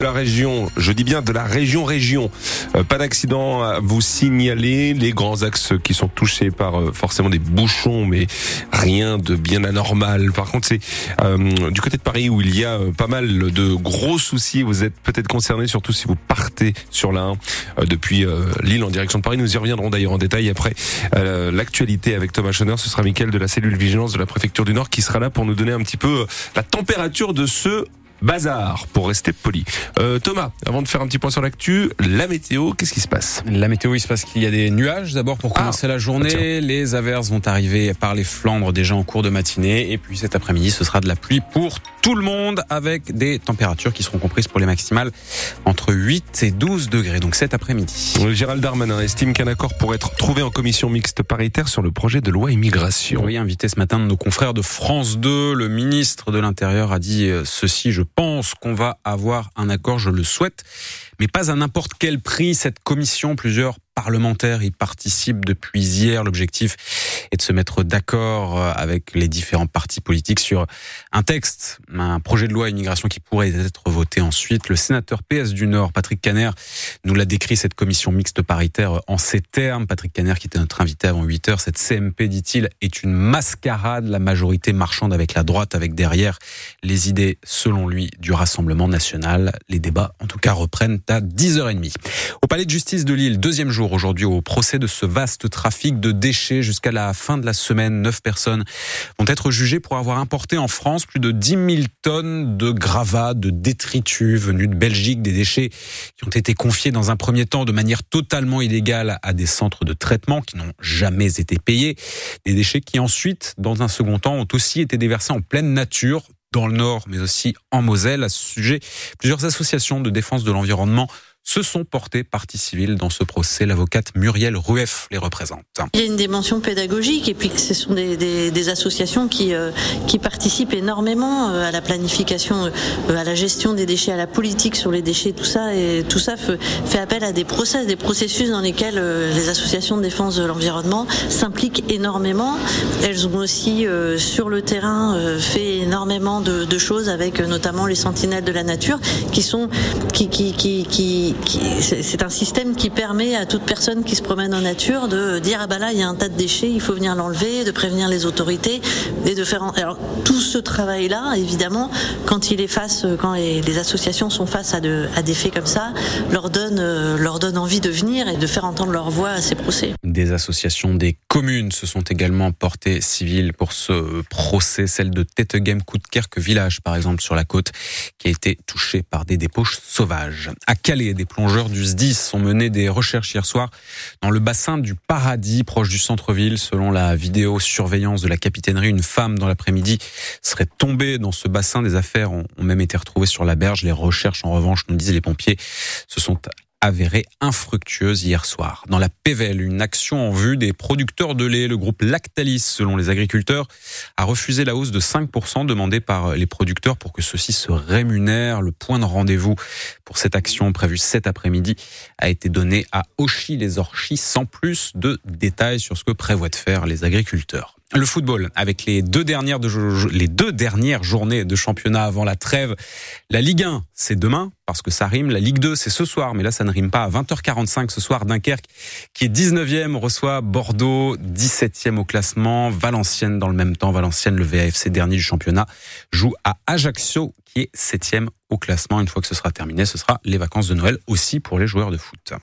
la région, je dis bien de la région région. Euh, pas d'accident à vous signaler. Les grands axes qui sont touchés par euh, forcément des bouchons, mais rien de bien anormal. Par contre, c'est euh, du côté de Paris où il y a pas mal de gros soucis. Vous êtes peut-être concerné, surtout si vous partez sur la 1 depuis Lille en direction de Paris. Nous y reviendrons d'ailleurs en détail après l'actualité avec Thomas Schoner. Ce sera Mickaël de la cellule vigilance de la préfecture du Nord qui sera là pour nous donner un petit peu la température de ce bazar, pour rester poli. Euh, Thomas, avant de faire un petit point sur l'actu, la météo, qu'est-ce qui se passe? La météo, il se passe qu'il y a des nuages d'abord pour commencer ah, la journée. Les averses vont arriver par les Flandres déjà en cours de matinée. Et puis cet après-midi, ce sera de la pluie pour tout le monde avec des températures qui seront comprises pour les maximales entre 8 et 12 degrés. Donc cet après-midi. Gérald Darmanin estime qu'un accord pourrait être trouvé en commission mixte paritaire sur le projet de loi immigration. Oui, invité ce matin de nos confrères de France 2, le ministre de l'Intérieur a dit euh, ceci, je pense qu'on va avoir un accord, je le souhaite, mais pas à n'importe quel prix. Cette commission, plusieurs parlementaires y participent depuis hier. L'objectif est de se mettre d'accord euh, avec les différents partis politiques sur un texte, un projet de loi immigration qui pourrait être voté ensuite. Le sénateur PS du Nord, Patrick Caner, nous l'a décrit cette commission mixte paritaire en ces termes. Patrick Caner, qui était notre invité avant 8 heures, cette CMP, dit-il, est une mascarade, la majorité marchande avec la droite, avec derrière les idées, selon lui, du Rassemblement national. Les débats, en tout cas, reprennent à 10h30. Au palais de justice de Lille, deuxième jour aujourd'hui au procès de ce vaste trafic de déchets jusqu'à la fin de la semaine. Neuf personnes vont être jugées pour avoir importé en France plus de 10 000 tonnes de gravats, de détritus venus de Belgique, des déchets qui ont été confiés dans un premier temps de manière totalement illégale à des centres de traitement qui n'ont jamais été payés. Des déchets qui ensuite, dans un second temps, ont aussi été déversés en pleine nature dans le Nord, mais aussi en Moselle. À ce sujet, plusieurs associations de défense de l'environnement se sont portés partie civile dans ce procès. L'avocate Muriel Rueff les représente. Il y a une dimension pédagogique et puis ce sont des, associations qui, euh, qui participent énormément euh, à la planification, euh, à la gestion des déchets, à la politique sur les déchets, tout ça. Et tout ça fait, appel à des process, des processus dans lesquels les associations de défense de l'environnement s'impliquent énormément. Elles ont aussi sur le terrain fait énormément de, choses avec notamment les sentinelles de la nature qui sont qui, qui, qui c'est un système qui permet à toute personne qui se promène en nature de dire ah bah là il y a un tas de déchets, il faut venir l'enlever, de prévenir les autorités et de faire. Alors tout ce travail là, évidemment, quand il est face, quand les, associations sont face à, de, à, des faits comme ça, leur donne euh, leur envie de venir et de faire entendre leur voix à ces procès. Des associations des communes se sont également portées civiles pour ce procès, celle de Tettegem Koutkerk village par exemple sur la côte qui a été touchée par des dépôts sauvages. À Calais, des plongeurs du SDIS ont mené des recherches hier soir dans le bassin du Paradis, proche du centre-ville. Selon la vidéo surveillance de la capitainerie, une femme dans l'après-midi serait tombée dans ce bassin. Des affaires ont même été retrouvées sur la berge. Les recherches, en revanche, nous disent les pompiers, se sont avérée infructueuse hier soir. Dans la PVL, une action en vue des producteurs de lait. Le groupe Lactalis, selon les agriculteurs, a refusé la hausse de 5% demandée par les producteurs pour que ceux-ci se rémunèrent. Le point de rendez-vous pour cette action prévue cet après-midi a été donné à Auchy-les-Orchis sans plus de détails sur ce que prévoient de faire les agriculteurs. Le football, avec les deux dernières de, les deux dernières journées de championnat avant la trêve. La Ligue 1, c'est demain, parce que ça rime. La Ligue 2, c'est ce soir, mais là, ça ne rime pas. À 20h45 ce soir, Dunkerque, qui est 19e, reçoit Bordeaux, 17e au classement. Valenciennes, dans le même temps, Valenciennes, le VAFC dernier du championnat, joue à Ajaccio, qui est 7e au classement. Une fois que ce sera terminé, ce sera les vacances de Noël aussi pour les joueurs de foot.